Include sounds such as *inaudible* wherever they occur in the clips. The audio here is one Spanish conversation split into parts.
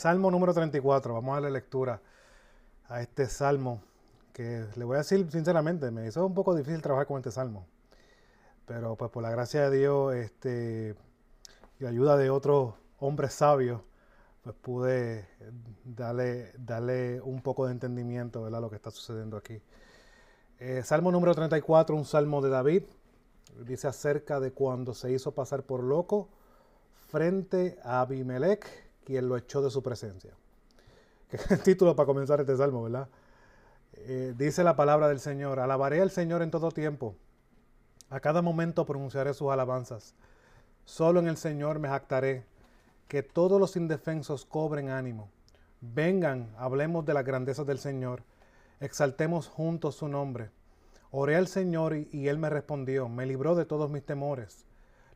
Salmo número 34, vamos a darle lectura a este salmo que le voy a decir sinceramente, me hizo un poco difícil trabajar con este salmo. Pero pues por la gracia de Dios este, y ayuda de otros hombres sabios, pues pude darle, darle un poco de entendimiento a lo que está sucediendo aquí. Eh, salmo número 34, un salmo de David, dice acerca de cuando se hizo pasar por loco frente a Abimelech, quien lo echó de su presencia. Que es el título para comenzar este salmo, ¿verdad? Eh, dice la palabra del Señor, alabaré al Señor en todo tiempo, a cada momento pronunciaré sus alabanzas. Solo en el Señor me jactaré, que todos los indefensos cobren ánimo. Vengan, hablemos de las grandezas del Señor, exaltemos juntos su nombre. Oré al Señor y Él me respondió, me libró de todos mis temores.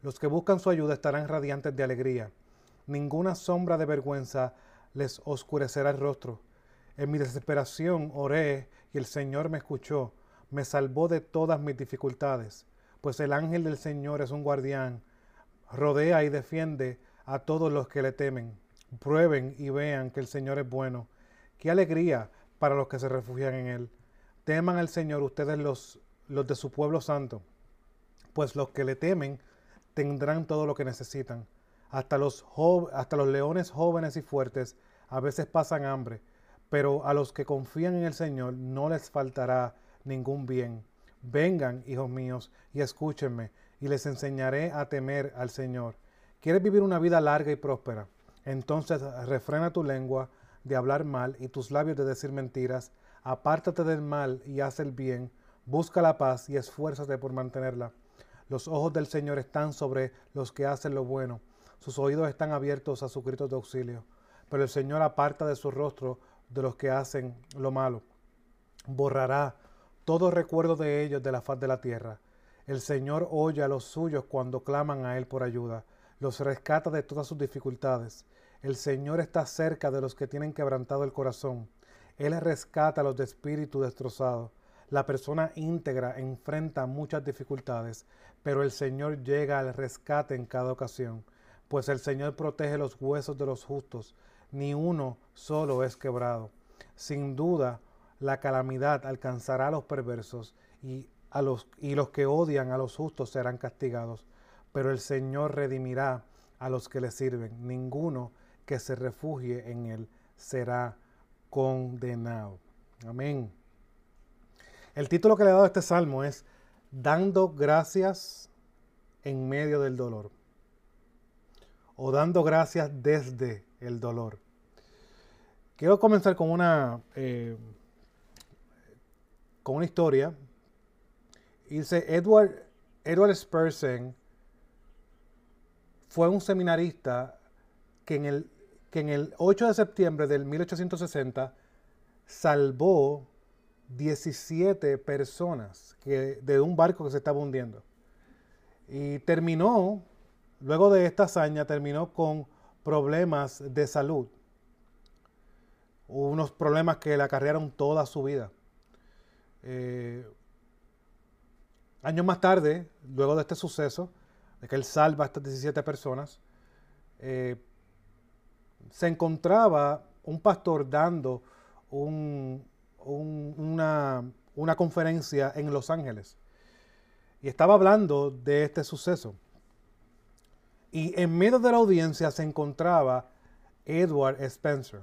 Los que buscan su ayuda estarán radiantes de alegría. Ninguna sombra de vergüenza les oscurecerá el rostro. En mi desesperación oré y el Señor me escuchó, me salvó de todas mis dificultades, pues el ángel del Señor es un guardián, rodea y defiende a todos los que le temen. Prueben y vean que el Señor es bueno. Qué alegría para los que se refugian en Él. Teman al Señor ustedes los, los de su pueblo santo, pues los que le temen tendrán todo lo que necesitan. Hasta los, hasta los leones jóvenes y fuertes a veces pasan hambre, pero a los que confían en el Señor no les faltará ningún bien. Vengan, hijos míos, y escúchenme, y les enseñaré a temer al Señor. ¿Quieres vivir una vida larga y próspera? Entonces refrena tu lengua de hablar mal y tus labios de decir mentiras Apártate del mal y haz el bien, busca la paz y esfuérzate por mantenerla. Los ojos del Señor están sobre los que hacen lo bueno, sus oídos están abiertos a sus gritos de auxilio. Pero el Señor aparta de su rostro de los que hacen lo malo. Borrará todo recuerdo de ellos de la faz de la tierra. El Señor oye a los suyos cuando claman a Él por ayuda, los rescata de todas sus dificultades. El Señor está cerca de los que tienen quebrantado el corazón él rescata a los de espíritu destrozado. La persona íntegra enfrenta muchas dificultades, pero el Señor llega al rescate en cada ocasión, pues el Señor protege los huesos de los justos, ni uno solo es quebrado. Sin duda, la calamidad alcanzará a los perversos y, a los, y los que odian a los justos serán castigados, pero el Señor redimirá a los que le sirven. Ninguno que se refugie en él será condenado. Amén. El título que le he dado a este salmo es Dando gracias en medio del dolor. O dando gracias desde el dolor. Quiero comenzar con una, eh, con una historia. dice, Edward, Edward Spursen fue un seminarista que en el que en el 8 de septiembre del 1860 salvó 17 personas que, de un barco que se estaba hundiendo. Y terminó, luego de esta hazaña, terminó con problemas de salud. Unos problemas que le acarrearon toda su vida. Eh, años más tarde, luego de este suceso, de que él salva a estas 17 personas, eh, se encontraba un pastor dando una, una conferencia en Los Ángeles y estaba hablando de este suceso. Y en medio de la audiencia se encontraba Edward Spencer.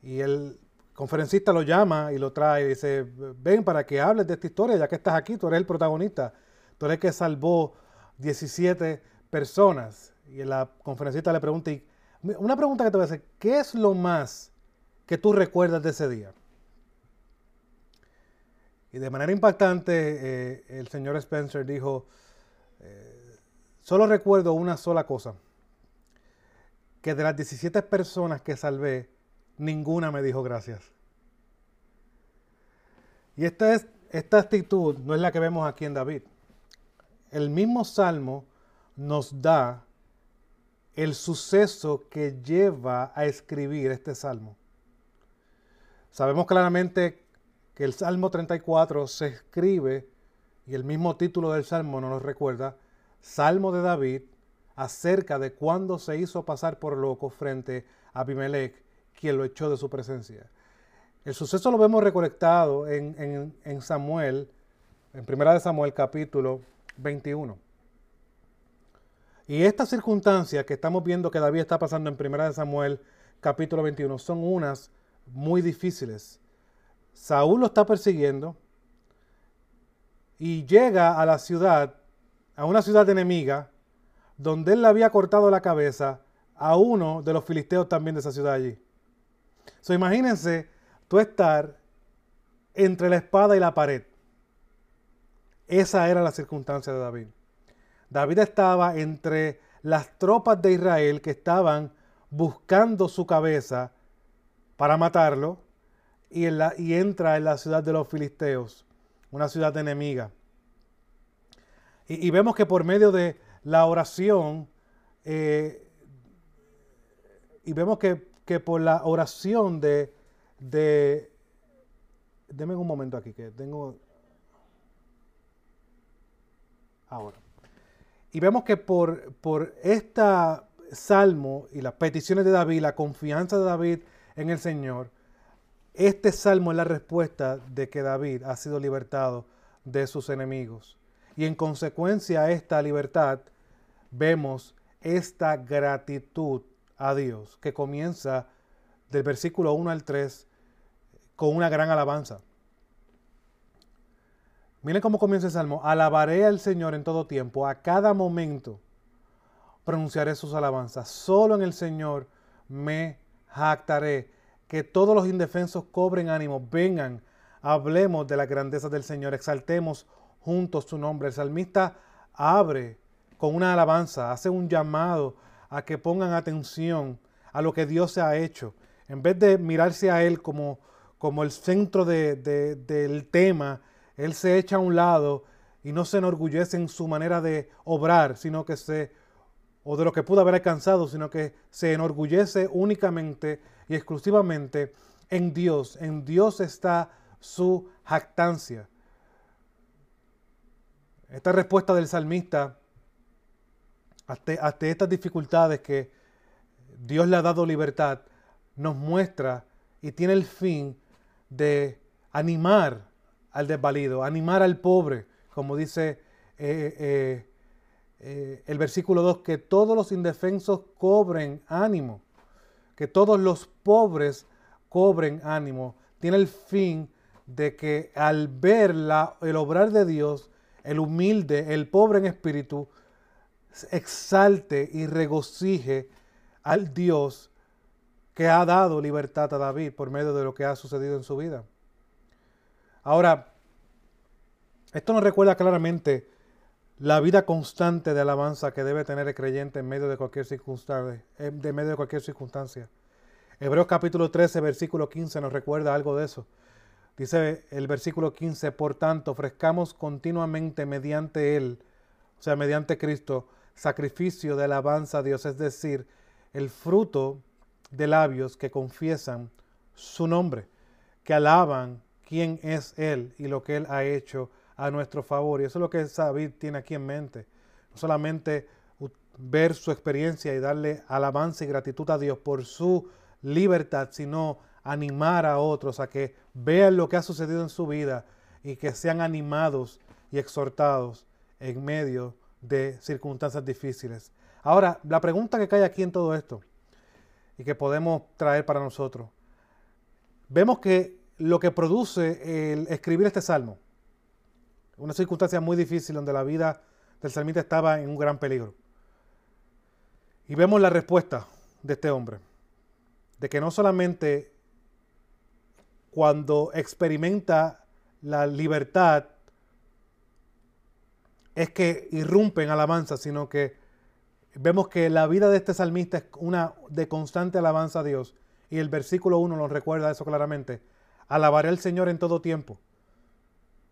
Y el conferencista lo llama y lo trae y dice, ven para que hables de esta historia, ya que estás aquí, tú eres el protagonista, tú eres el que salvó 17 personas. Y la conferencista le pregunta, una pregunta que te voy a hacer, ¿qué es lo más que tú recuerdas de ese día? Y de manera impactante, eh, el señor Spencer dijo, eh, solo recuerdo una sola cosa, que de las 17 personas que salvé, ninguna me dijo gracias. Y esta, es, esta actitud no es la que vemos aquí en David. El mismo Salmo nos da el suceso que lleva a escribir este salmo. Sabemos claramente que el Salmo 34 se escribe, y el mismo título del salmo nos lo recuerda, Salmo de David, acerca de cuándo se hizo pasar por loco frente a Abimelech, quien lo echó de su presencia. El suceso lo vemos recolectado en, en, Samuel, en Primera de Samuel capítulo 21. Y estas circunstancias que estamos viendo que David está pasando en Primera de Samuel capítulo 21 son unas muy difíciles. Saúl lo está persiguiendo y llega a la ciudad, a una ciudad enemiga, donde él le había cortado la cabeza a uno de los filisteos también de esa ciudad allí. So, imagínense tú estar entre la espada y la pared. Esa era la circunstancia de David. David estaba entre las tropas de Israel que estaban buscando su cabeza para matarlo y, y entra en la ciudad de los filisteos, una ciudad enemiga. Y, vemos que por medio de la oración, eh, y vemos que, que, por la oración de, de... Deme un momento aquí, que tengo... Ahora. Y vemos que por, por esta salmo y las peticiones de David, la confianza de David en el Señor, este salmo es la respuesta de que David ha sido libertado de sus enemigos. Y en consecuencia a esta libertad vemos esta gratitud a Dios que comienza del versículo 1 al 3 con una gran alabanza. Miren cómo comienza el salmo. Alabaré al Señor en todo tiempo, a cada momento pronunciaré sus alabanzas. Solo en el Señor me jactaré. Que todos los indefensos cobren ánimo, vengan, hablemos de la grandeza del Señor, exaltemos juntos su nombre. El salmista abre con una alabanza, hace un llamado a que pongan atención a lo que Dios se ha hecho. En vez de mirarse a Él como, como el centro del tema, Él se echa a un lado y no se enorgullece en su manera de obrar, sino que se o de lo que pudo haber alcanzado, sino que se enorgullece únicamente y exclusivamente en Dios. En Dios está su jactancia. Esta respuesta del salmista ante, estas dificultades que Dios le ha dado libertad, nos muestra y tiene el fin de animar al desvalido, animar al pobre, como dice eh, eh, eh, el versículo 2, que todos los indefensos cobren ánimo, que todos los pobres cobren ánimo. Tiene el fin de que al ver la, el obrar de Dios, el humilde, el pobre en espíritu, exalte y regocije al Dios que ha dado libertad a David por medio de lo que ha sucedido en su vida. Ahora, esto nos recuerda claramente la vida constante de alabanza que debe tener el creyente en medio de cualquier circunstancia. De medio de cualquier circunstancia. Hebreos capítulo 13, versículo 15 nos recuerda algo de eso. Dice el versículo 15, por tanto, ofrezcamos continuamente mediante Él, o sea, mediante Cristo, sacrificio de alabanza a Dios, es decir, el fruto de labios que confiesan su nombre, que alaban quién es Él y lo que Él ha hecho a nuestro favor. Y eso es lo que David tiene aquí en mente. No solamente ver su experiencia y darle alabanza y gratitud a Dios por su libertad, sino animar a otros a que vean lo que ha sucedido en su vida y que sean animados y exhortados en medio de circunstancias difíciles. Ahora, la pregunta que cae aquí en todo esto y que podemos traer para nosotros, vemos que lo que produce el escribir este salmo, una circunstancia muy difícil donde la vida del salmista estaba en un gran peligro. Y vemos la respuesta de este hombre, de que no solamente cuando experimenta la libertad es que irrumpe en alabanza, sino que vemos que la vida de este salmista es una de constante alabanza a Dios. Y el versículo 1 nos recuerda eso claramente. Alabaré al Señor en todo tiempo.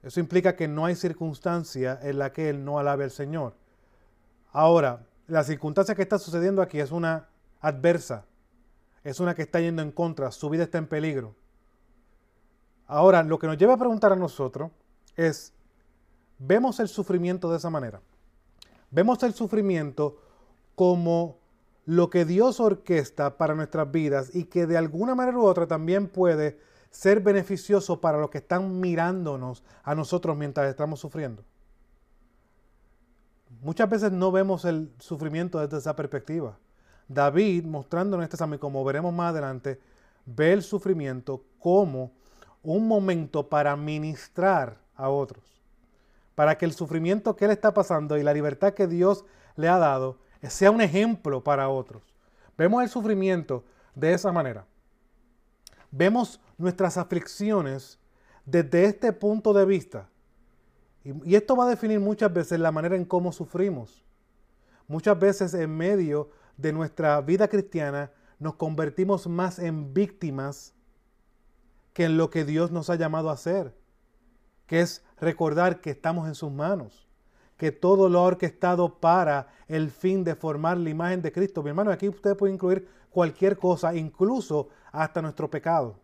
Eso implica que no hay circunstancia en la que él no alabe al Señor. Ahora, la circunstancia que está sucediendo aquí es una adversa, es una que está yendo en contra, su vida está en peligro. Ahora, lo que nos lleva a preguntar a nosotros es, ¿vemos el sufrimiento de esa manera? ¿Vemos el sufrimiento como lo que Dios orquesta para nuestras vidas y que de alguna manera u otra también puede ser beneficioso para los que están mirándonos a nosotros mientras estamos sufriendo. Muchas veces no vemos el sufrimiento desde esa perspectiva. David, mostrando en este examen, como veremos más adelante, ve el sufrimiento como un momento para ministrar a otros. Para que el sufrimiento que él está pasando y la libertad que Dios le ha dado sea un ejemplo para otros. Vemos el sufrimiento de esa manera. Vemos nuestras aflicciones desde este punto de vista. Y, esto va a definir muchas veces la manera en cómo sufrimos. Muchas veces en medio de nuestra vida cristiana nos convertimos más en víctimas que en lo que Dios nos ha llamado a hacer, que es recordar que estamos en sus manos, que todo lo ha orquestado para el fin de formar la imagen de Cristo. Mi hermano, aquí usted puede incluir cualquier cosa, incluso hasta nuestro pecado.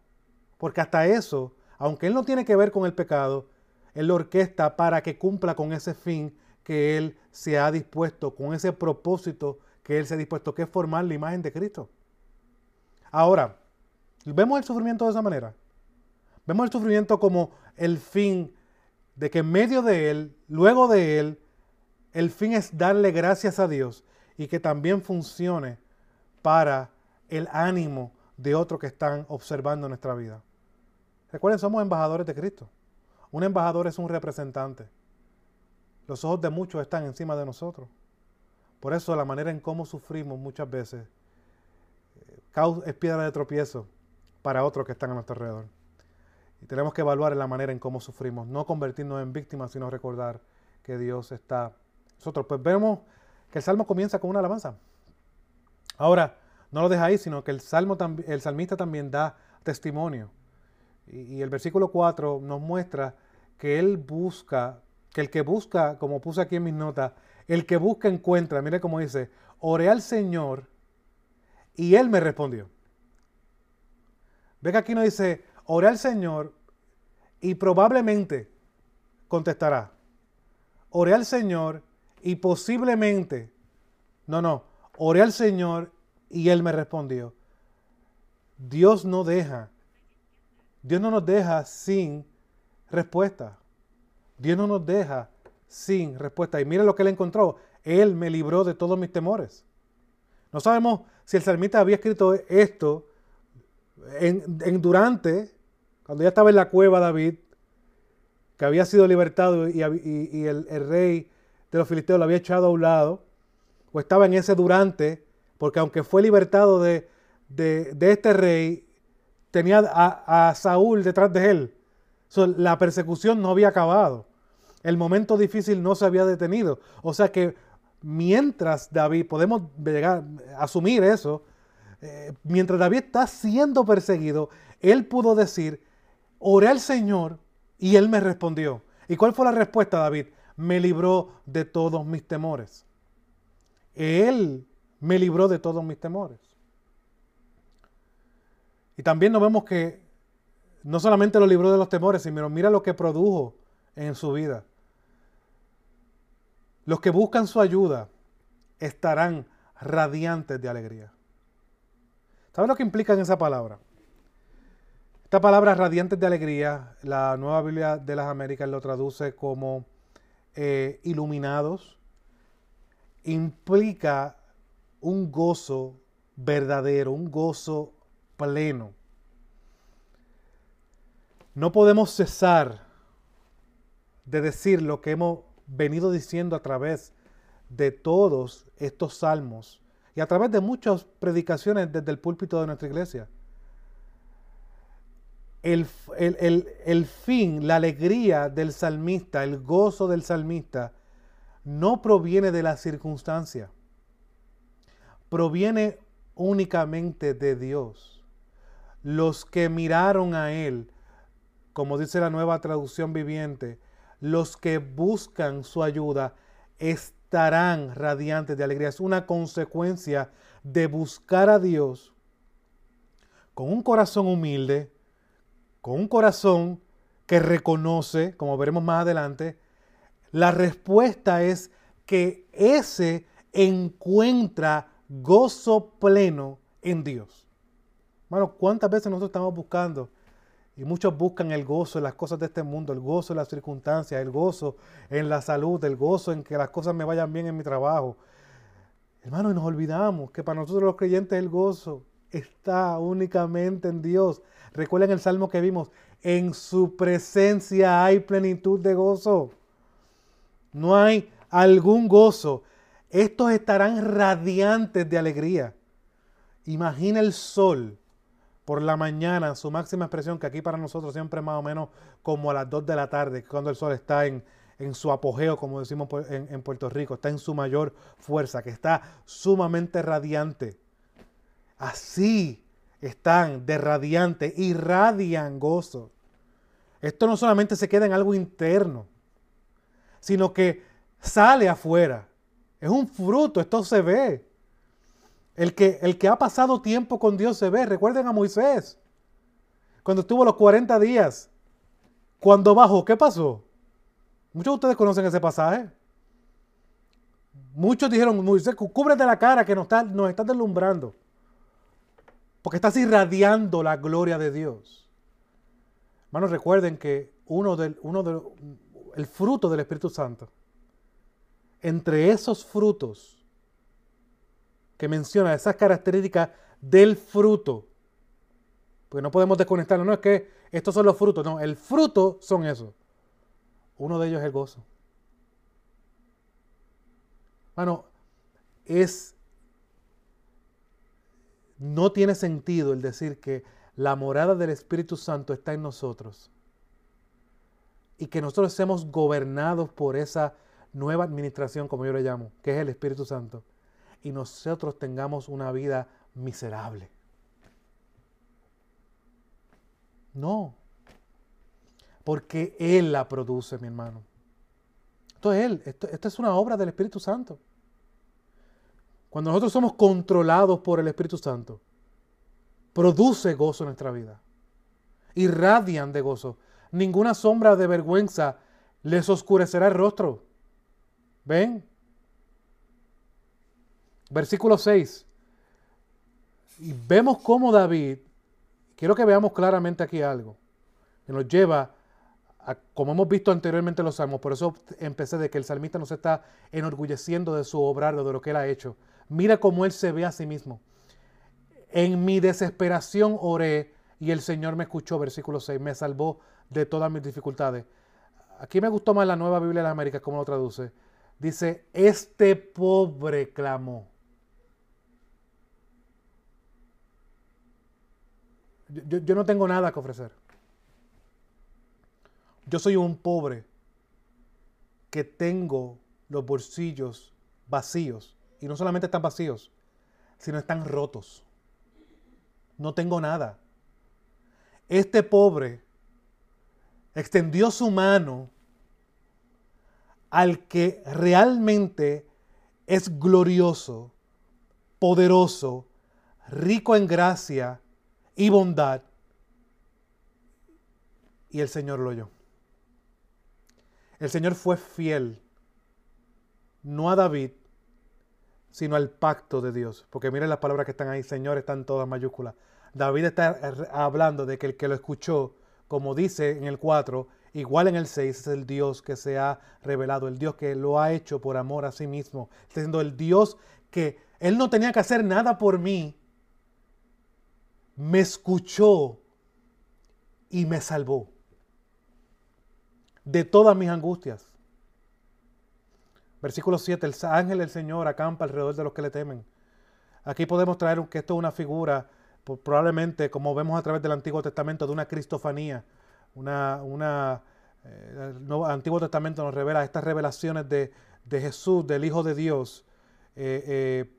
Porque hasta eso, aunque Él no tiene que ver con el pecado, Él lo orquesta para que cumpla con ese fin que Él se ha dispuesto, con ese propósito que Él se ha dispuesto, que es formar la imagen de Cristo. Ahora, vemos el sufrimiento de esa manera. Vemos el sufrimiento como el fin de que en medio de Él, luego de Él, el fin es darle gracias a Dios y que también funcione para el ánimo de otros que están observando nuestra vida. Recuerden, somos embajadores de Cristo. Un embajador es un representante. Los ojos de muchos están encima de nosotros. Por eso la manera en cómo sufrimos muchas veces eh, es piedra de tropiezo para otros que están a nuestro alrededor. Y tenemos que evaluar la manera en cómo sufrimos, no convertirnos en víctimas, sino recordar que Dios está. Nosotros pues vemos que el salmo comienza con una alabanza. Ahora, no lo deja ahí, sino que el, salmo, el salmista también da testimonio. Y, el versículo 4 nos muestra que él busca, que el que busca, como puse aquí en mis notas, el que busca encuentra. Mire cómo dice, oré al Señor y él me respondió. Ve que aquí no dice, oré al Señor y probablemente contestará. Oré al Señor y posiblemente, no, no, oré al Señor y Él me respondió. Dios no deja, Dios no nos deja sin respuesta. Dios no nos deja sin respuesta. Y mire lo que Él encontró. Él me libró de todos mis temores. No sabemos si el salmista había escrito esto en durante cuando ya estaba en la cueva David, que había sido libertado y, el, rey de los filisteos lo había echado a un lado, o estaba en ese durante, porque aunque fue libertado de, este rey, tenía a, Saúl detrás de él. la persecución no había acabado. El momento difícil no se había detenido. O sea que mientras David, podemos llegar asumir eso, eh, mientras David está siendo perseguido, él pudo decir, Oré al Señor y Él me respondió. ¿Y cuál fue la respuesta, David? Me libró de todos mis temores. Él me libró de todos mis temores. Y también nos vemos que no solamente lo libró de los temores, sino mira lo que produjo en su vida. Los que buscan su ayuda estarán radiantes de alegría. ¿Sabes lo que implica en esa palabra? Esta palabra radiantes de alegría, la nueva Biblia de las Américas lo traduce como eh, iluminados, implica un gozo verdadero, un gozo pleno. No podemos cesar de decir lo que hemos venido diciendo a través de todos estos salmos y a través de muchas predicaciones desde el púlpito de nuestra iglesia el, fin, la alegría del salmista, el gozo del salmista, no proviene de la circunstancia, proviene únicamente de Dios. Los que miraron a Él, como dice la nueva traducción viviente, los que buscan su ayuda estarán radiantes de alegría. Es una consecuencia de buscar a Dios con un corazón humilde, con un corazón que reconoce, como veremos más adelante, la respuesta es que ese encuentra gozo pleno en Dios. Hermano, ¿cuántas veces nosotros estamos buscando? Y muchos buscan el gozo en las cosas de este mundo, el gozo en las circunstancias, el gozo en la salud, el gozo en que las cosas me vayan bien en mi trabajo. Hermano, y nos olvidamos que para nosotros los creyentes el gozo está únicamente en Dios. Recuerden el salmo que vimos, en su presencia hay plenitud de gozo. No hay algún gozo. Estos estarán radiantes de alegría. Imagina el sol por la mañana, su máxima expresión, que aquí para nosotros siempre más o menos como a las 2 de la tarde, cuando el sol está en, su apogeo, como decimos en, en Puerto Rico, está en su mayor fuerza, que está sumamente radiante. Así están de radiante, irradian gozo. Esto no solamente se queda en algo interno, sino que sale afuera. Es un fruto, esto se ve. El que, el que ha pasado tiempo con Dios se ve. Recuerden a Moisés, cuando estuvo los 40 días, cuando bajó, ¿qué pasó? Muchos de ustedes conocen ese pasaje. Muchos dijeron, Moisés, cúbrete la cara que nos está, nos está deslumbrando. Porque estás irradiando la gloria de Dios. Hermanos, recuerden que uno del, uno del, el fruto del Espíritu Santo, entre esos frutos que menciona, esas características del fruto, porque no podemos desconectarlo, no es que estos son los frutos, no, el fruto son esos. Uno de ellos es el gozo. Bueno, es no tiene sentido el decir que la morada del Espíritu Santo está en nosotros y que nosotros seamos gobernados por esa nueva administración, como yo le llamo, que es el Espíritu Santo, y nosotros tengamos una vida miserable. No, porque Él la produce, mi hermano. Esto es Él, esto, esto es una obra del Espíritu Santo. Cuando nosotros somos controlados por el Espíritu Santo, produce gozo en nuestra vida. Irradian de gozo. Ninguna sombra de vergüenza les oscurecerá el rostro. ¿Ven? Versículo 6. Y vemos cómo David, quiero que veamos claramente aquí algo, que nos lleva a, como hemos visto anteriormente en los salmos, por eso empecé de que el salmista no se está enorgulleciendo de su obrar de lo que él ha hecho, Mira cómo él se ve a sí mismo. En mi desesperación oré y el Señor me escuchó, versículo 6, me salvó de todas mis dificultades. Aquí me gustó más la nueva Biblia de las Américas, como lo traduce. Dice, este pobre clamó. Yo, no tengo nada que ofrecer. Yo soy un pobre que tengo los bolsillos vacíos y no solamente están vacíos, sino están rotos. No tengo nada. Este pobre extendió su mano al que realmente es glorioso, poderoso, rico en gracia y bondad. Y el Señor lo oyó. El Señor fue fiel, no a David, sino al pacto de Dios. Porque miren las palabras que están ahí, Señor, están todas mayúsculas. David está hablando de que el que lo escuchó, como dice en el 4, igual en el 6, es el Dios que se ha revelado, el Dios que lo ha hecho por amor a sí mismo. Está diciendo el Dios que Él no tenía que hacer nada por mí, me escuchó y me salvó de todas mis angustias. Versículo 7, el ángel del Señor acampa alrededor de los que le temen. Aquí podemos traer que esto es una figura, probablemente como vemos a través del Antiguo Testamento, de una cristofanía. Una, una, eh, el Antiguo Testamento nos revela estas revelaciones de, Jesús, del Hijo de Dios, eh, eh,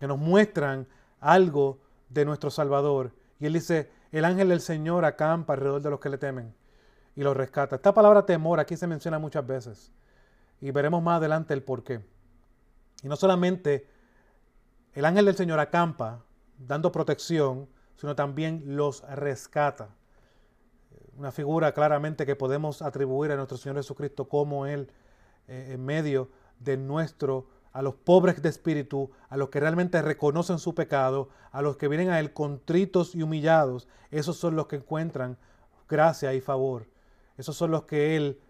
que nos muestran algo de nuestro Salvador. Y él dice, el ángel del Señor acampa alrededor de los que le temen y los rescata. Esta palabra temor aquí se menciona muchas veces y veremos más adelante el por qué. Y no solamente el ángel del Señor acampa dando protección, sino también los rescata. Una figura claramente que podemos atribuir a nuestro Señor Jesucristo como Él eh, en medio de nuestro a los pobres de espíritu, a los que realmente reconocen su pecado, a los que vienen a Él contritos y humillados, esos son los que encuentran gracia y favor. Esos son los que Él,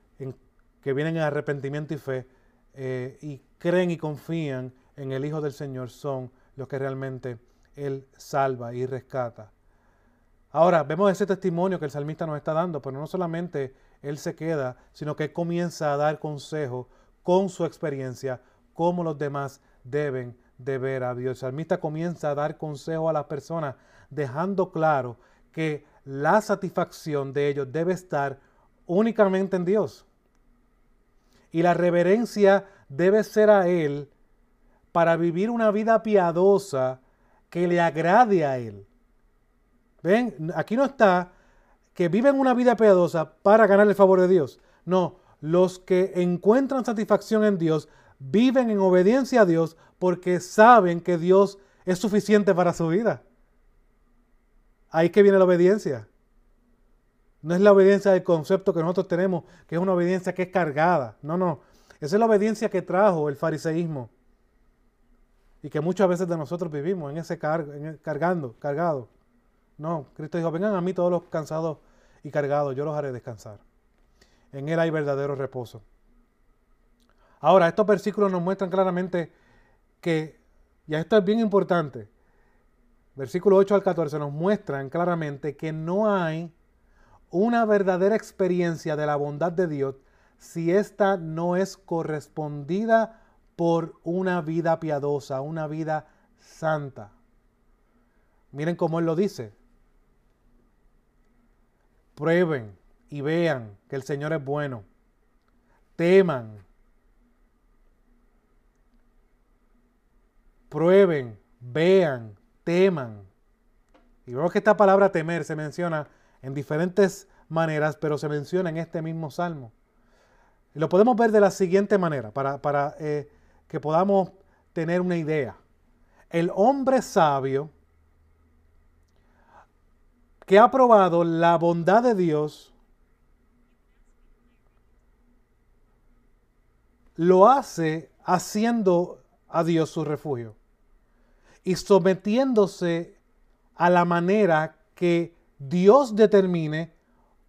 que vienen en arrepentimiento y fe, eh, y creen y confían en el Hijo del Señor, son los que realmente Él salva y rescata. Ahora, vemos ese testimonio que el salmista nos está dando, pero no solamente Él se queda, sino que comienza a dar consejo con su experiencia, cómo los demás deben de ver a Dios. El salmista comienza a dar consejo a las personas, dejando claro que la satisfacción de ellos debe estar únicamente en Dios. Y la reverencia debe ser a Él para vivir una vida piadosa que le agrade a Él. Ven, aquí no está que viven una vida piadosa para ganar el favor de Dios. No, los que encuentran satisfacción en Dios viven en obediencia a Dios porque saben que Dios es suficiente para su vida. Ahí que viene la obediencia. No es la obediencia del concepto que nosotros tenemos, que es una obediencia que es cargada. No, no. Esa es la obediencia que trajo el fariseísmo. Y que muchas veces de nosotros vivimos en ese cargando, cargado. No, Cristo dijo, vengan a mí todos los cansados y cargados, yo los haré descansar. En Él hay verdadero reposo. Ahora, estos versículos nos muestran claramente que, y esto es bien importante, versículo 8 al 14 nos muestran claramente que no hay una verdadera experiencia de la bondad de Dios si ésta no es correspondida por una vida piadosa, una vida santa. Miren cómo Él lo dice. Prueben y vean que el Señor es bueno. Teman prueben, vean, teman. Y vemos que esta palabra temer se menciona en diferentes maneras, pero se menciona en este mismo salmo. Y lo podemos ver de la siguiente manera, para, para eh, que podamos tener una idea. El hombre sabio que ha probado la bondad de Dios, lo hace haciendo a Dios su refugio y sometiéndose a la manera que Dios determine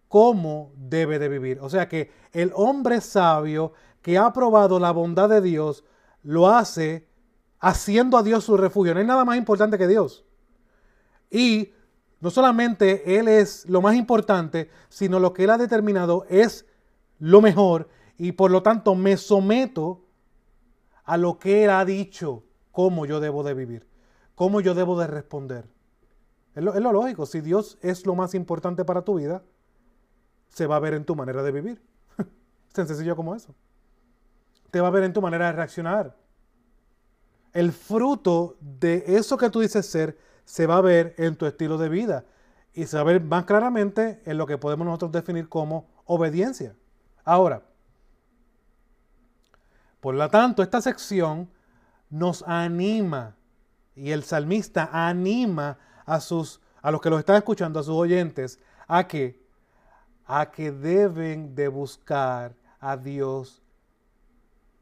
cómo debe de vivir. O sea que el hombre sabio que ha probado la bondad de Dios lo hace haciendo a Dios su refugio. No hay nada más importante que Dios. Y no solamente Él es lo más importante, sino lo que Él ha determinado es lo mejor y por lo tanto me someto a lo que Él ha dicho, cómo yo debo de vivir, cómo yo debo de responder. Es lo, lógico, si Dios es lo más importante para tu vida, se va a ver en tu manera de vivir. es *laughs* tan sencillo como eso. Te va a ver en tu manera de reaccionar. El fruto de eso que tú dices ser se va a ver en tu estilo de vida y se va a ver más claramente en lo que podemos nosotros definir como obediencia. Ahora, por lo tanto, esta sección nos anima y el salmista anima a sus a los que lo están escuchando, a sus oyentes, a que a que deben de buscar a Dios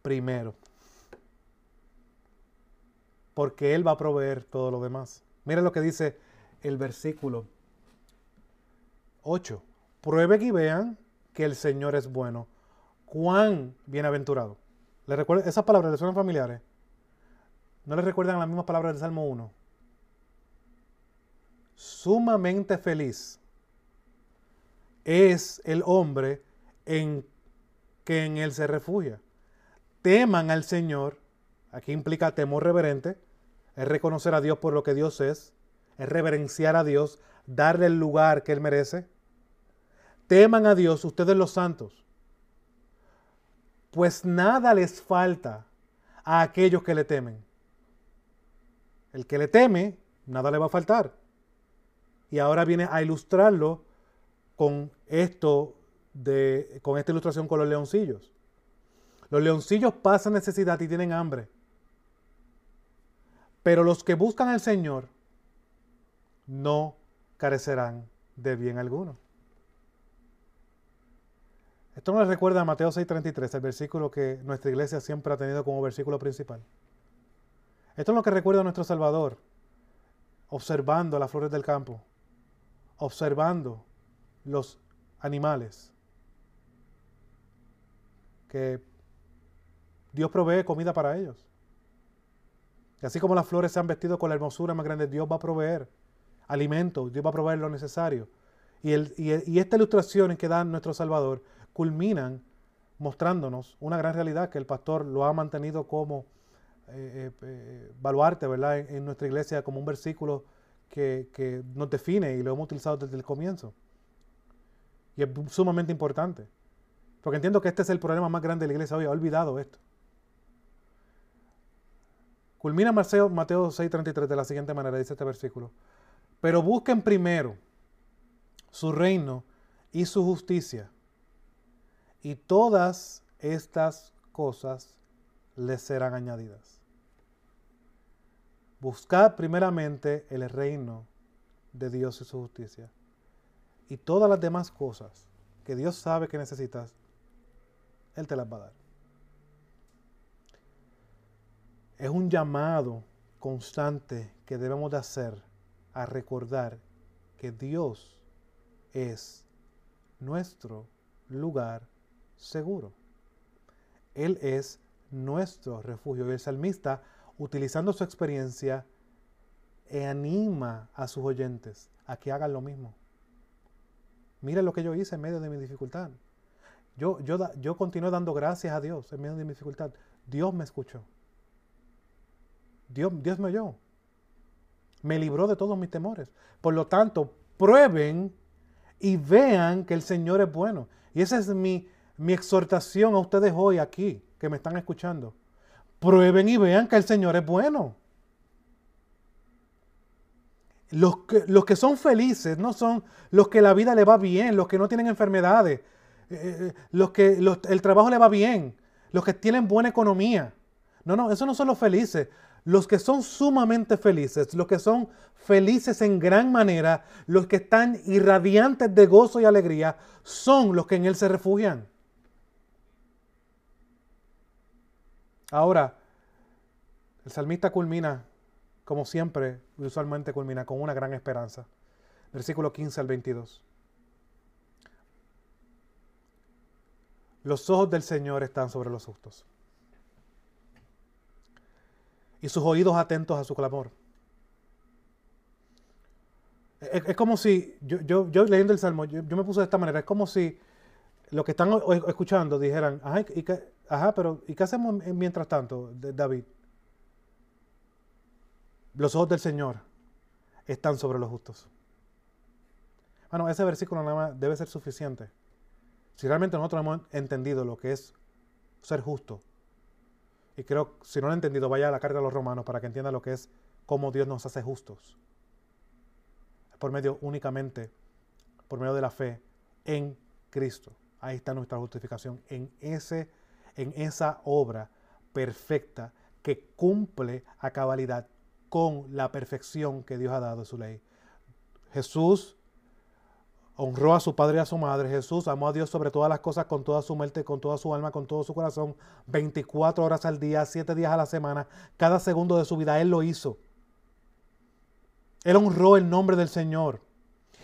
primero. Porque Él va a proveer todo lo demás. Miren lo que dice el versículo 8. Prueben y vean que el Señor es bueno. Cuán bienaventurado. ¿Le recuerdan? Esas palabras le suenan familiares. ¿No les recuerdan las mismas palabras del Salmo 1? Sumamente feliz es el hombre en que en él se refugia. Teman al Señor, aquí implica temor reverente, es reconocer a Dios por lo que Dios es, es reverenciar a Dios, darle el lugar que Él merece. Teman a Dios ustedes los santos, pues nada les falta a aquellos que le temen. El que le teme, nada le va a faltar. Y ahora viene a ilustrarlo con esto de, con esta ilustración con los leoncillos. Los leoncillos pasan necesidad y tienen hambre. Pero los que buscan al Señor no carecerán de bien alguno. Esto nos recuerda a Mateo 6:33, el versículo que nuestra iglesia siempre ha tenido como versículo principal. Esto es lo que recuerda a nuestro Salvador, observando las flores del campo, observando los animales, que Dios provee comida para ellos. Y así como las flores se han vestido con la hermosura más grande, Dios va a proveer alimento, Dios va a proveer lo necesario. Y, el, y, esta ilustración que da nuestro Salvador culminan mostrándonos una gran realidad que el pastor lo ha mantenido como eh, eh, eh, baluarte ¿verdad? En, nuestra iglesia como un versículo que, nos define y lo hemos utilizado desde el comienzo. Y es sumamente importante. Porque entiendo que este es el problema más grande de la iglesia hoy. Ha olvidado esto. Culmina Mateo, Mateo 6:33 de la siguiente manera, dice este versículo. Pero busquen primero su reino y su justicia, y todas estas cosas les serán añadidas. Buscad primeramente el reino de Dios y su justicia, y todas las demás cosas que Dios sabe que necesitas, Él te las va a dar. Es un llamado constante que debemos de hacer a recordar que Dios es nuestro lugar seguro. Él es nuestro refugio. Y el salmista, utilizando su experiencia, anima a sus oyentes a que hagan lo mismo. Mira lo que yo hice en medio de mi dificultad. Yo, yo, yo continué dando gracias a Dios en medio de mi dificultad. Dios me escuchó. Dios, Dios me oyó. Me libró de todos mis temores. Por lo tanto, prueben y vean que el Señor es bueno. Y esa es mi, mi exhortación a ustedes hoy aquí, que me están escuchando. Prueben y vean que el Señor es bueno. Los que, los que son felices no son los que la vida le va bien, los que no tienen enfermedades, eh, eh, los que el trabajo le va bien, los que tienen buena economía. No, no, esos no son los felices. Los que son sumamente felices, los que son felices en gran manera, los que están irradiantes de gozo y alegría, son los que en Él se refugian. Ahora, el salmista culmina, como siempre, usualmente culmina con una gran esperanza. Versículo 15 al 22. Los ojos del Señor están sobre los justos y sus oídos atentos a su clamor. Es, como si, yo, yo, leyendo el Salmo, yo, me puse de esta manera, es como si los que están escuchando dijeran, ajá, ¿y qué, ajá, pero ¿y qué hacemos mientras tanto, David? Los ojos del Señor están sobre los justos. Bueno, ese versículo nada más debe ser suficiente. Si realmente nosotros hemos entendido lo que es ser justo, y creo, si no lo han entendido, vaya a la carta de los romanos para que entienda lo que es cómo Dios nos hace justos. Por medio únicamente, por medio de la fe en Cristo. Ahí está nuestra justificación, en, ese, en esa obra perfecta que cumple a cabalidad con la perfección que Dios ha dado en su ley. Jesús honró a su padre y a su madre. Jesús amó a Dios sobre todas las cosas, con toda su mente, con toda su alma, con todo su corazón, 24 horas al día, 7 días a la semana, cada segundo de su vida. Él lo hizo. Él honró el nombre del Señor.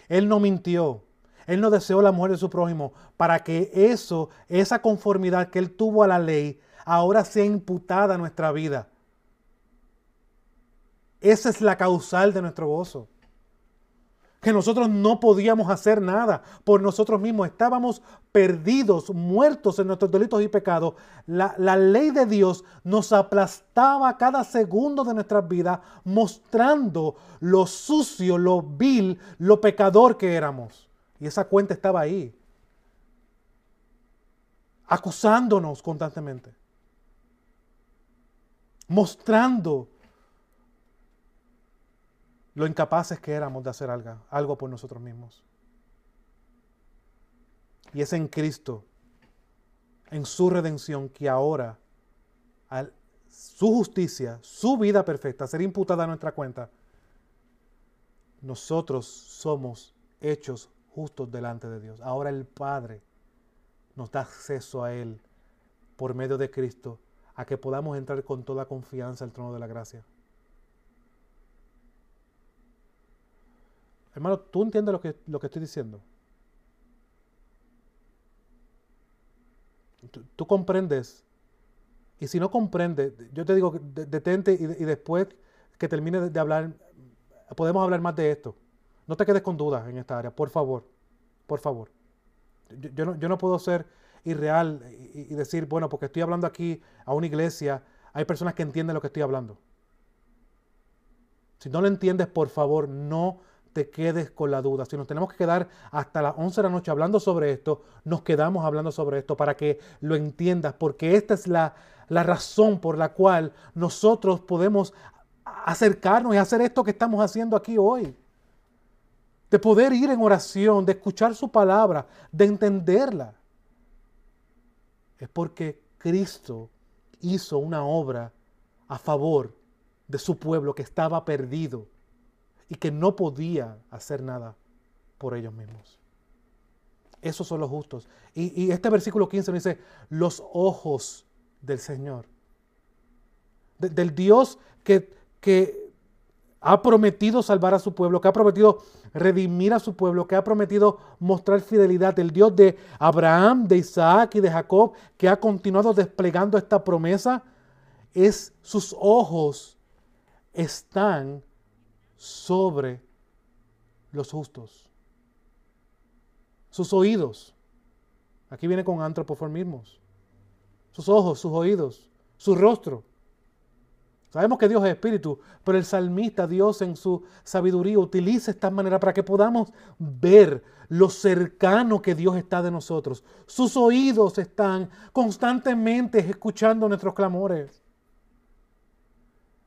Él no mintió. Él no deseó la muerte de su prójimo para que eso, esa conformidad que él tuvo a la ley, ahora sea imputada a nuestra vida. Esa es la causal de nuestro gozo que nosotros no podíamos hacer nada por nosotros mismos, estábamos perdidos, muertos en nuestros delitos y pecados. La, la, ley de Dios nos aplastaba cada segundo de nuestras vidas, mostrando lo sucio, lo vil, lo pecador que éramos. Y esa cuenta estaba ahí, acusándonos constantemente, mostrando lo incapaces que éramos de hacer algo, algo por nosotros mismos. Y es en Cristo, en su redención, que ahora su justicia, su vida perfecta, ser imputada a nuestra cuenta, nosotros somos hechos justos delante de Dios. Ahora el Padre nos da acceso a Él por medio de Cristo, a que podamos entrar con toda confianza al trono de la gracia. Hermano, ¿tú entiendes lo que, lo que estoy diciendo? ¿Tú, comprendes? Y si no comprendes, yo te digo, detente y, y después que termine de hablar, podemos hablar más de esto. No te quedes con dudas en esta área, por favor. Por favor. Yo, no, yo no, puedo ser irreal y, decir, bueno, porque estoy hablando aquí a una iglesia, hay personas que entienden lo que estoy hablando. Si no lo entiendes, por favor, no te quedes con la duda. Si nos tenemos que quedar hasta las 11 de la noche hablando sobre esto, nos quedamos hablando sobre esto para que lo entiendas, porque esta es la, la razón por la cual nosotros podemos acercarnos y hacer esto que estamos haciendo aquí hoy. De poder ir en oración, de escuchar su palabra, de entenderla. Es porque Cristo hizo una obra a favor de su pueblo que estaba perdido y que no podía hacer nada por ellos mismos. Esos son los justos. Y, este versículo 15 nos dice, los ojos del Señor. del Dios que, que ha prometido salvar a su pueblo, que ha prometido redimir a su pueblo, que ha prometido mostrar fidelidad, el Dios de Abraham, de Isaac y de Jacob, que ha continuado desplegando esta promesa, es sus ojos están sobre los justos. Sus oídos. Aquí viene con antropoformismos. Sus ojos, sus oídos, su rostro. Sabemos que Dios es espíritu, pero el salmista, Dios en su sabiduría, utiliza esta manera para que podamos ver lo cercano que Dios está de nosotros. Sus oídos están constantemente escuchando nuestros clamores.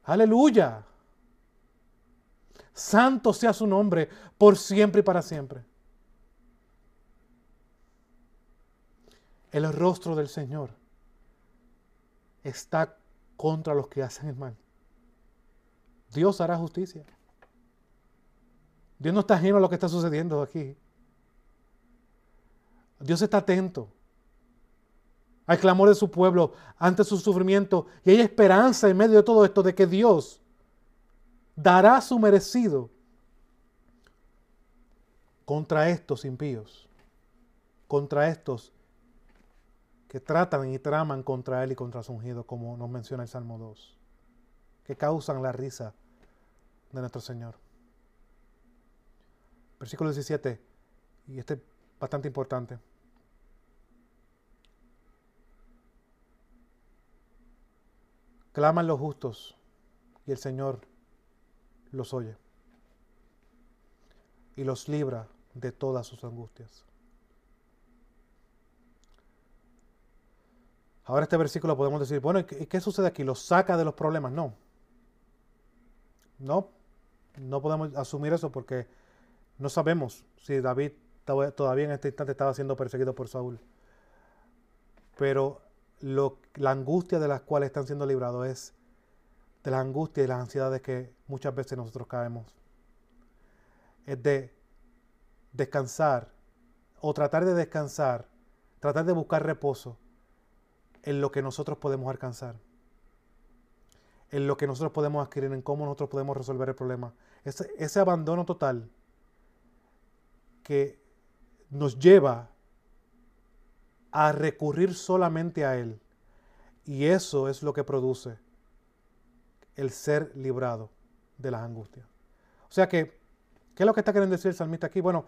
Aleluya. Santo sea su nombre por siempre y para siempre. El rostro del Señor está contra los que hacen el mal. Dios hará justicia. Dios no está ajeno a lo que está sucediendo aquí. Dios está atento al clamor de su pueblo ante su sufrimiento y hay esperanza en medio de todo esto de que Dios dará su merecido contra estos impíos, contra estos que tratan y traman contra él y contra su ungido, como nos menciona el Salmo 2, que causan la risa de nuestro Señor. Versículo 17, y este es bastante importante. Claman los justos y el Señor los oye y los libra de todas sus angustias. Ahora este versículo podemos decir, bueno, ¿y qué sucede aquí? ¿Los saca de los problemas? No. No, no podemos asumir eso porque no sabemos si David todavía en este instante estaba siendo perseguido por Saúl. Pero lo, la angustia de las cuales están siendo librados es de las angustias y las ansiedades que muchas veces nosotros caemos. Es de descansar o tratar de descansar, tratar de buscar reposo en lo que nosotros podemos alcanzar, en lo que nosotros podemos adquirir, en cómo nosotros podemos resolver el problema. Ese, abandono total que nos lleva a recurrir solamente a Él. Y eso es lo que produce el ser librado de las angustias. O sea que, ¿qué es lo que está queriendo decir el salmista aquí? Bueno,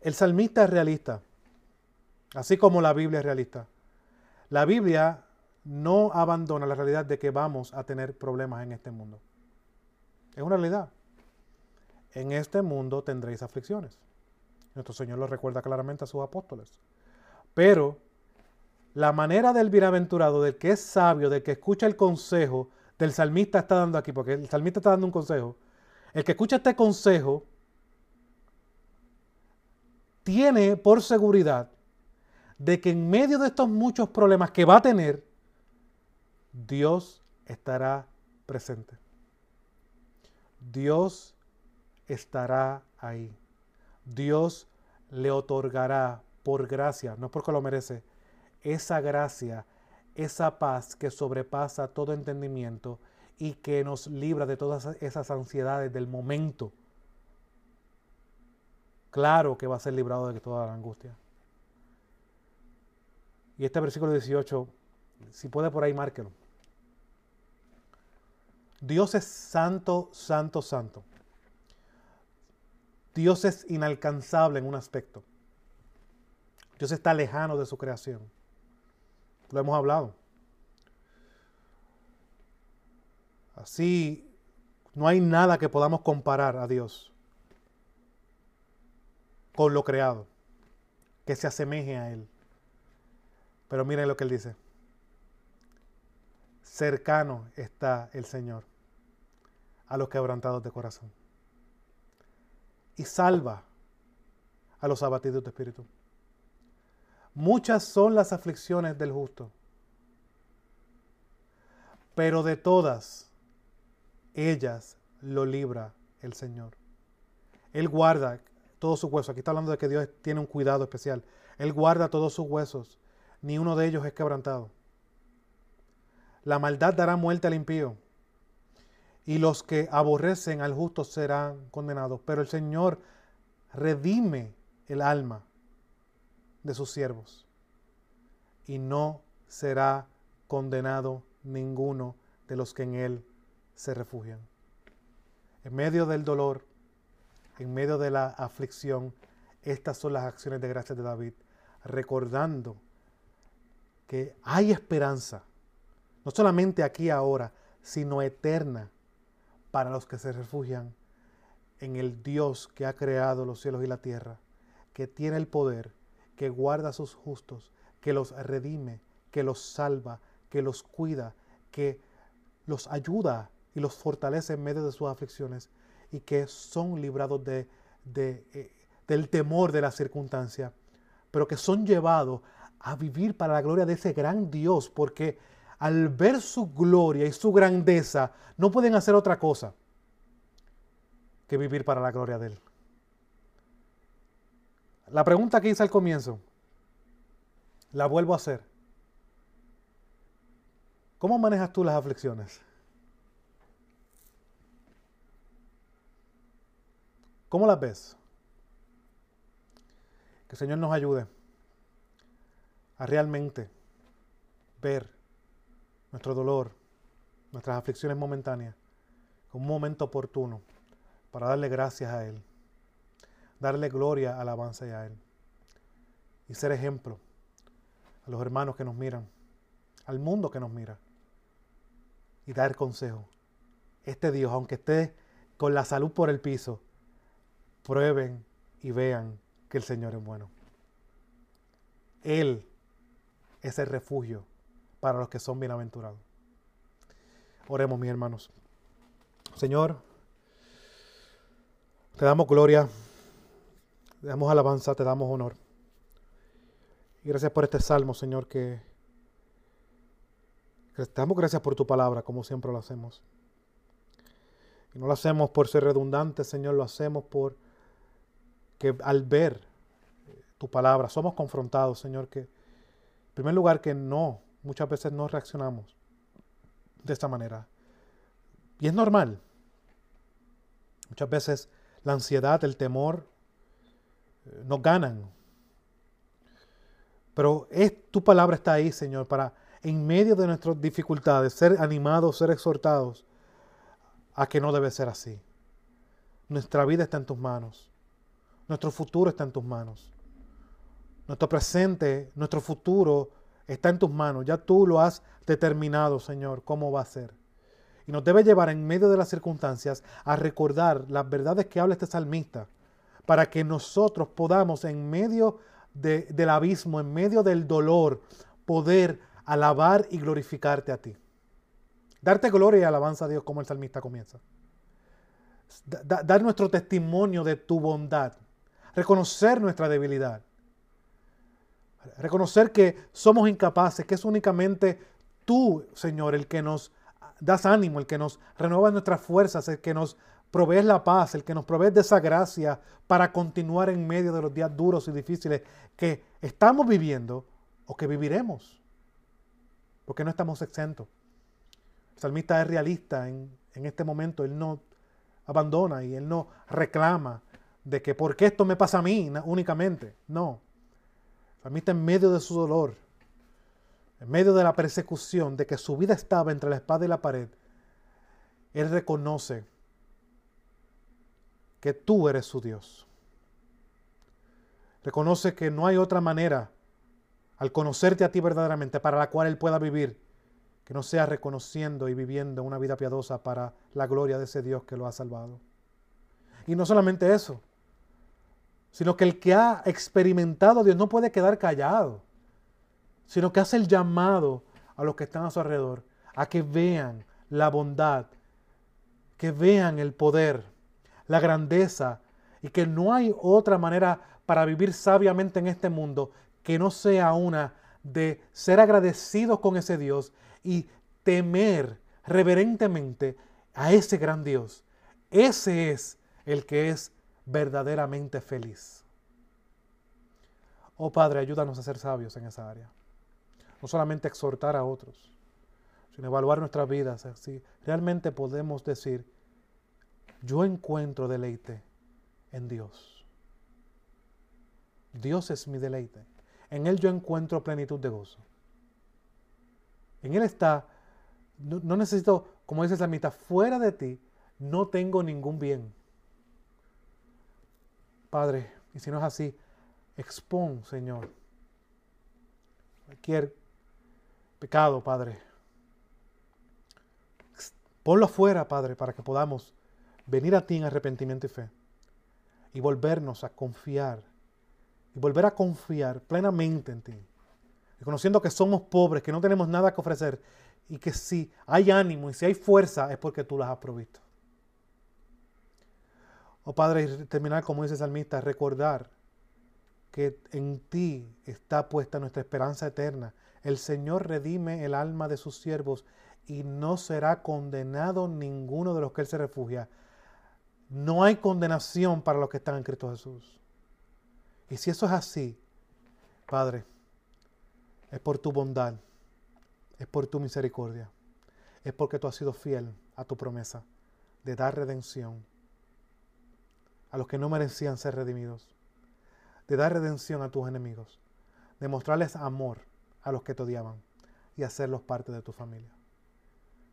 el salmista es realista, así como la Biblia es realista. La Biblia no abandona la realidad de que vamos a tener problemas en este mundo. Es una realidad. En este mundo tendréis aflicciones. Nuestro Señor lo recuerda claramente a sus apóstoles. Pero la manera del bienaventurado, del que es sabio, del que escucha el consejo del salmista está dando aquí, porque el salmista está dando un consejo. El que escucha este consejo tiene por seguridad de que en medio de estos muchos problemas que va a tener, Dios estará presente. Dios estará ahí. Dios le otorgará por gracia, no porque lo merece, esa gracia, esa paz que sobrepasa todo entendimiento y que nos libra de todas esas ansiedades del momento Claro que va a ser librado de toda la angustia. Y este versículo 18, si puede por ahí, márquelo. Dios es santo, santo, santo. Dios es inalcanzable en un aspecto. Dios está lejano de su creación. Lo hemos hablado. Así, no hay nada que podamos comparar a Dios con lo creado, que se asemeje a Él. Pero miren lo que Él dice. Cercano está el Señor a los quebrantados de corazón. Y salva a los abatidos de espíritu. Muchas son las aflicciones del justo, pero de todas ellas lo libra el Señor. Él guarda todos sus huesos. Aquí está hablando de que Dios tiene un cuidado especial. Él guarda todos sus huesos. Ni uno de ellos es quebrantado. La maldad dará muerte al impío. Y los que aborrecen al justo serán condenados. Pero el Señor redime el alma de sus siervos. Y no será condenado ninguno de los que en Él se refugian. En medio del dolor, en medio de la aflicción, estas son las acciones de gracia de David, recordando que hay esperanza, no solamente aquí ahora, sino eterna para los que se refugian en el Dios que ha creado los cielos y la tierra, que tiene el poder, que guarda a sus justos, que los redime, que los salva, que los cuida, que los ayuda y los fortalece en medio de sus aflicciones y que son librados de, eh, del temor de la circunstancia, pero que son llevados a vivir para la gloria de ese gran Dios, porque al ver su gloria y su grandeza, no pueden hacer otra cosa que vivir para la gloria de Él. La pregunta que hice al comienzo, la vuelvo a hacer. ¿Cómo manejas tú las aflicciones? ¿Cómo las ves? Que el Señor nos ayude a realmente ver nuestro dolor, nuestras aflicciones momentáneas, como un momento oportuno para darle gracias a Él, darle gloria, alabanza a Él y ser ejemplo a los hermanos que nos miran, al mundo que nos mira y dar consejo. Este Dios, aunque esté con la salud por el piso, prueben y vean que el Señor es bueno. Él es el refugio para los que son bienaventurados. Oremos, mis hermanos. Señor, te damos gloria, te damos alabanza, te damos honor. Y gracias por este salmo, Señor, que te damos gracias por tu palabra, como siempre lo hacemos. Y no lo hacemos por ser redundantes, Señor, lo hacemos por que al ver tu palabra somos confrontados, Señor, que en primer lugar que no, muchas veces no reaccionamos de esta manera. Y es normal. Muchas veces la ansiedad, el temor eh, nos ganan. Pero es, tu palabra está ahí, Señor, para en medio de nuestras dificultades ser animados, ser exhortados a que no debe ser así. Nuestra vida está en tus manos. Nuestro futuro está en tus manos. Nuestro presente, nuestro futuro está en tus manos. Ya tú lo has determinado, Señor, cómo va a ser. Y nos debe llevar en medio de las circunstancias a recordar las verdades que habla este salmista, para que nosotros podamos en medio del abismo, en medio del dolor, poder alabar y glorificarte a ti. Darte gloria y alabanza a Dios como el salmista comienza. dar nuestro testimonio de tu bondad, reconocer nuestra debilidad, reconocer que somos incapaces, que es únicamente tú, Señor, el que nos das ánimo, el que nos renueva nuestras fuerzas, el que nos provees la paz, el que nos provees de esa gracia para continuar en medio de los días duros y difíciles que estamos viviendo o que viviremos, porque no estamos exentos. El salmista es realista en, en este momento, él no abandona y él no reclama de que ¿por qué esto me pasa a mí únicamente? No. El salmista en medio de su dolor, en medio de la persecución, de que su vida estaba entre la espada y la pared, él reconoce que tú eres su Dios. Reconoce que no hay otra manera al conocerte a ti verdaderamente para la cual Él pueda vivir, que no sea reconociendo y viviendo una vida piadosa para la gloria de ese Dios que lo ha salvado. Y no solamente eso, sino que el que ha experimentado a Dios no puede quedar callado, sino que hace el llamado a los que están a su alrededor a que vean la bondad, que vean el poder, la grandeza y que no hay otra manera para vivir sabiamente en este mundo que no sea una de ser agradecidos con ese Dios y temer reverentemente a ese gran Dios. Ese es el que es verdaderamente feliz. Oh Padre, ayúdanos a ser sabios en esa área. No solamente exhortar a otros, sino evaluar nuestras vidas. Así realmente podemos decir, yo encuentro deleite en Dios. Dios es mi deleite. En Él yo encuentro plenitud de gozo. En Él está, no, necesito, como dice Samita, fuera de ti no tengo ningún bien. Padre, y si no es así, expon, Señor, cualquier pecado, Padre. Ponlo afuera, Padre, para que podamos venir a ti en arrepentimiento y fe y volvernos a confiar y volver a confiar plenamente en ti, reconociendo que somos pobres, que no tenemos nada que ofrecer y que si hay ánimo y si hay fuerza es porque tú las has provisto. Oh Padre, y terminar como dice el salmista, recordar que en ti está puesta nuestra esperanza eterna. El Señor redime el alma de sus siervos y no será condenado ninguno de los que Él se refugia. No hay condenación para los que están en Cristo Jesús. Y si eso es así, Padre, es por tu bondad, es por tu misericordia, es porque tú has sido fiel a tu promesa de dar redención a los que no merecían ser redimidos, de dar redención a tus enemigos, de mostrarles amor a los que te odiaban y hacerlos parte de tu familia.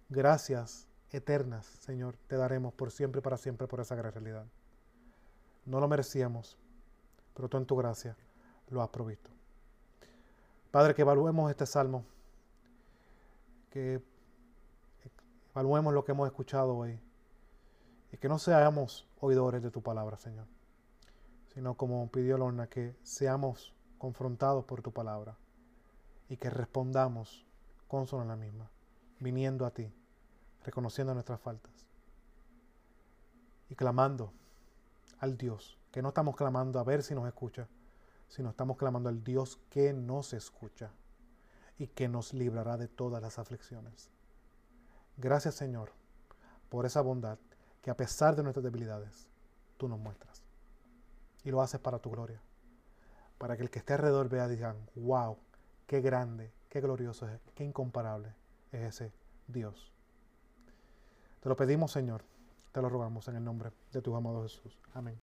Gracias eternas, Señor, te daremos por siempre y para siempre por esa gran realidad. No lo merecíamos, pero tú en tu gracia lo has provisto. Padre, que evaluemos este salmo, que evaluemos lo que hemos escuchado hoy y que no seamos oidores de tu palabra, Señor, sino como pidió Lorna, que seamos confrontados por tu palabra y que respondamos consono la misma, viniendo a ti, reconociendo nuestras faltas y clamando al Dios que no estamos clamando a ver si nos escucha, sino estamos clamando al Dios que nos escucha y que nos librará de todas las aflicciones. Gracias Señor por esa bondad que a pesar de nuestras debilidades, tú nos muestras. Y lo haces para tu gloria. Para que el que esté alrededor vea y digan, wow, qué grande, qué glorioso es, qué incomparable es ese Dios. Te lo pedimos Señor, te lo rogamos en el nombre de tu amado Jesús. Amén.